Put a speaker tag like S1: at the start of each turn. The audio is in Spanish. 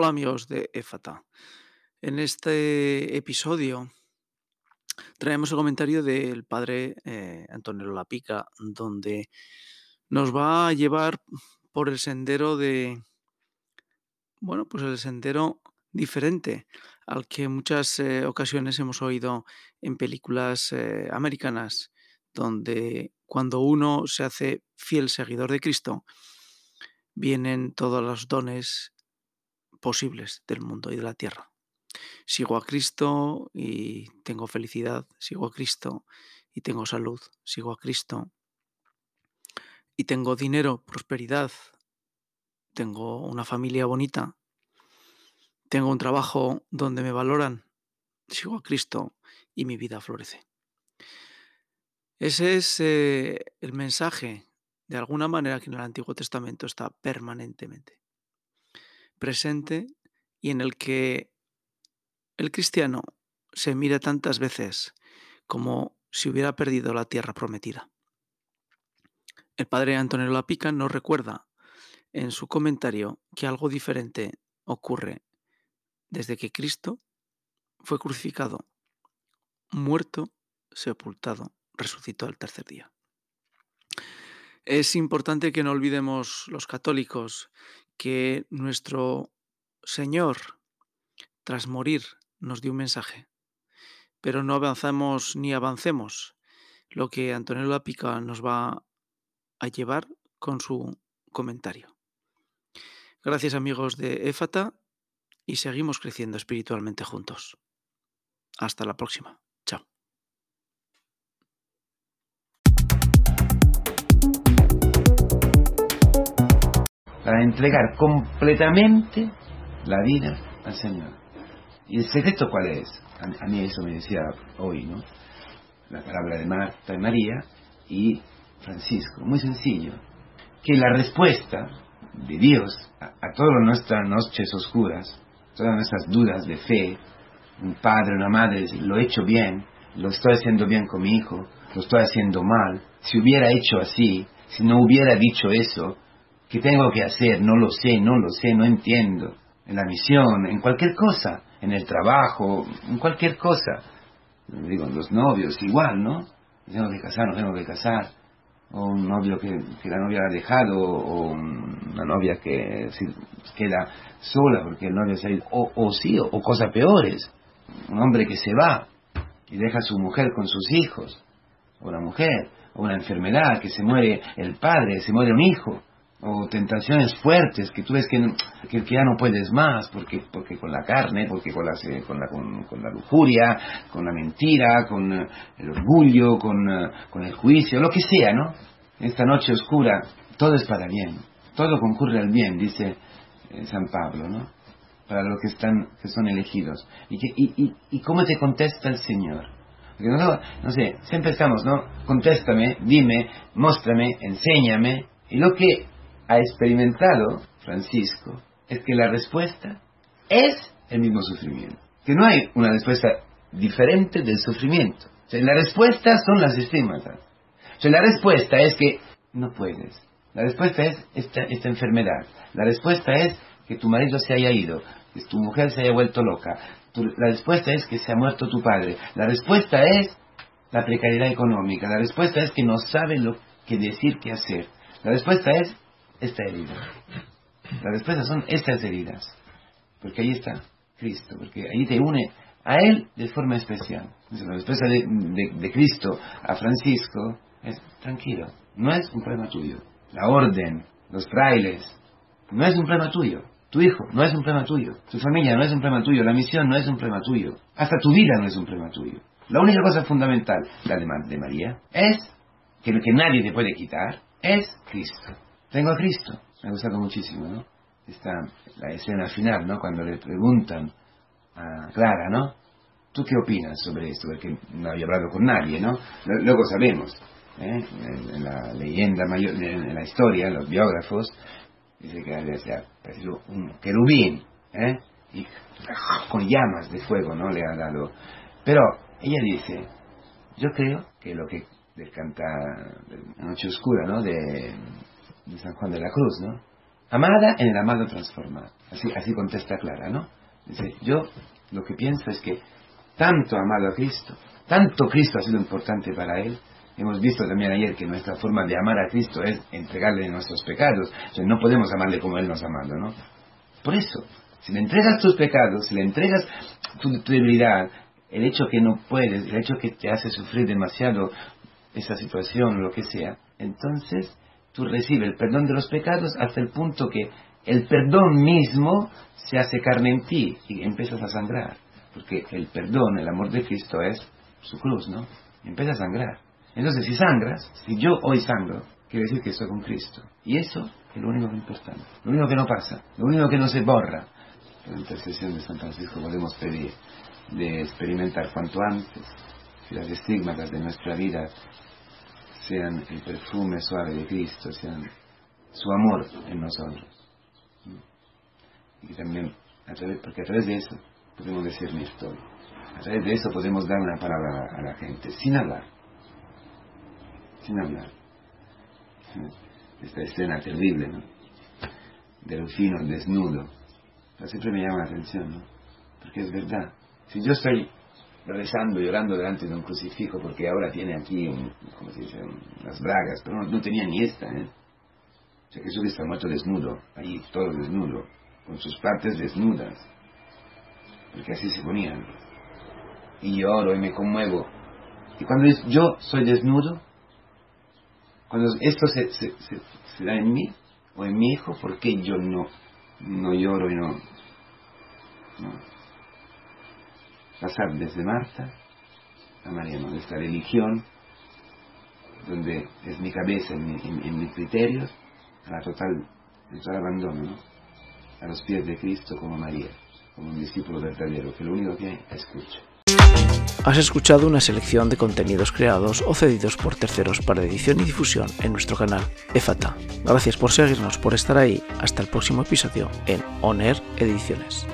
S1: Hola amigos de EFATA. En este episodio traemos el comentario del padre eh, Antonio Lapica, donde nos va a llevar por el sendero de, bueno, pues el sendero diferente al que muchas eh, ocasiones hemos oído en películas eh, americanas, donde cuando uno se hace fiel seguidor de Cristo, vienen todos los dones posibles del mundo y de la tierra. Sigo a Cristo y tengo felicidad, sigo a Cristo y tengo salud, sigo a Cristo y tengo dinero, prosperidad, tengo una familia bonita, tengo un trabajo donde me valoran, sigo a Cristo y mi vida florece. Ese es eh, el mensaje, de alguna manera, que en el Antiguo Testamento está permanentemente presente y en el que el cristiano se mira tantas veces como si hubiera perdido la tierra prometida. El padre Antonio Lapica nos recuerda en su comentario que algo diferente ocurre desde que Cristo fue crucificado, muerto, sepultado, resucitó al tercer día. Es importante que no olvidemos los católicos que nuestro Señor, tras morir, nos dio un mensaje, pero no avanzamos ni avancemos lo que Antonio Lapica nos va a llevar con su comentario. Gracias amigos de EFATA y seguimos creciendo espiritualmente juntos. Hasta la próxima.
S2: Para entregar completamente la vida al Señor. ¿Y el secreto cuál es? A, mí eso me decía hoy, ¿no? La palabra de Marta y María y Francisco. Muy sencillo. Que la respuesta de Dios a, a todas nuestras noches oscuras todas nuestras dudas de fe, un padre, una madre, lo he hecho bien, lo estoy haciendo bien con mi hijo, lo estoy haciendo mal, si hubiera hecho así, si no hubiera dicho eso, ¿qué tengo que hacer? No lo sé, no lo sé, no entiendo. En la misión, en cualquier cosa, en el trabajo, en cualquier cosa. Digo, los novios, igual, ¿no? Tengo que casar, no tengo que casar o un novio que, la novia ha dejado, o una novia que queda sola porque el novio se ha ido, o, o sí, o, cosas peores, un hombre que se va y deja a su mujer con sus hijos, o la mujer, o una enfermedad, que se muere el padre, se muere un hijo, o tentaciones fuertes que tú ves que, que, ya no puedes más porque porque con la carne porque con la con la, con, la lujuria con la mentira con eh, el orgullo con, eh, con el juicio lo que sea no esta noche oscura todo es para bien todo concurre al bien dice eh, San Pablo no para los que están que son elegidos. Y y, y, y cómo te contesta el Señor. Porque no, no sé siempre estamos no contéstame dime muéstrame enséñame y lo que ha experimentado Francisco es que la respuesta es el mismo sufrimiento. Que no hay una respuesta diferente del sufrimiento. la respuesta son las estigmatas. la respuesta es que no puedes. La respuesta es esta, esta enfermedad. La respuesta es que tu marido se haya ido, que tu mujer se haya vuelto loca. la respuesta es que se ha muerto tu padre. La respuesta es la precariedad económica. La respuesta es que no sabe lo que decir, qué hacer. La respuesta es esta herida. La respuesta son estas heridas. Porque ahí está Cristo, porque ahí te une a Él de forma especial. La respuesta de, Cristo a Francisco es tranquilo, no es un problema tuyo. La orden, los frailes, no es un problema tuyo. Tu hijo no es un problema tuyo. Tu familia no es un problema tuyo. La misión no es un problema tuyo. Hasta tu vida no es un problema tuyo. La única cosa fundamental, la de, de María, es que lo que nadie te puede quitar es Cristo. Tengo a Cristo. Me ha gustado muchísimo, ¿no? Está la escena final, ¿no? Cuando le preguntan a Clara, ¿no? ¿Tú qué opinas sobre esto? Porque no había hablado con nadie, ¿no? Luego sabemos, ¿eh? en, la leyenda mayor, en la historia, los biógrafos, dice que le parecido un querubín, ¿eh? Y con llamas de fuego, ¿no? Le ha dado. Pero ella dice, yo creo que lo que canta La Noche Oscura, ¿no? De de San Juan de la Cruz, ¿no? amada en el amado transformado. Así, así contesta Clara, ¿no? Dice, yo lo que pienso es que tanto amado a Cristo, tanto Cristo ha sido importante para él, Hemos visto también ayer que nuestra forma de amar a Cristo es entregarle nuestros pecados. O sea, no podemos amarle como Él nos ha amado, ¿no? Por eso, si le entregas tus pecados, si le entregas tu, debilidad, el hecho que no puedes, el hecho que te hace sufrir demasiado esa situación, lo que sea, entonces tú recibes el perdón de los pecados hasta el punto que el perdón mismo se hace carne en ti y empiezas a sangrar. Porque el perdón, el amor de Cristo es su cruz, ¿no? Empieza a sangrar. Entonces, si sangras, si yo hoy sangro, quiere decir que estoy con Cristo. Y eso es lo único que importa, lo único que no pasa, lo único que no se borra. Por la intercesión de San Francisco podemos pedir de experimentar cuanto antes que las estigmas de nuestra vida sean el perfume suave de Cristo, sean su amor en nosotros. Y también, porque a través de eso podemos mi historia. A través de eso podemos dar una palabra a la gente, sin hablar. Sin hablar. Esta escena terrible, ¿no? Delfino desnudo. siempre me llama la atención, ¿no? Porque es verdad. Si yo estoy rezando, llorando delante de un crucifijo porque ahora tiene aquí, un, ¿cómo se dice? unas bragas, pero no, tenía ni esta, ¿eh? O sea, Jesús está muerto desnudo, ahí todo desnudo, con sus partes desnudas, porque así se ponían. Y lloro y me conmuevo. Y cuando yo soy desnudo, cuando esto se, se, se, da en mí o en mi hijo, ¿por qué yo no, no lloro y no, no? Pasar desde Marta a María, ¿no? esta religión, donde es mi cabeza, en, mis criterios, a la total, el total abandono, ¿no? a los pies de Cristo como María, como un discípulo verdadero, que lo único que escucha.
S1: Has escuchado una selección de contenidos creados o cedidos por terceros para edición y difusión en nuestro canal EFATA. Gracias por seguirnos, por estar ahí. Hasta el próximo episodio en Oner Ediciones.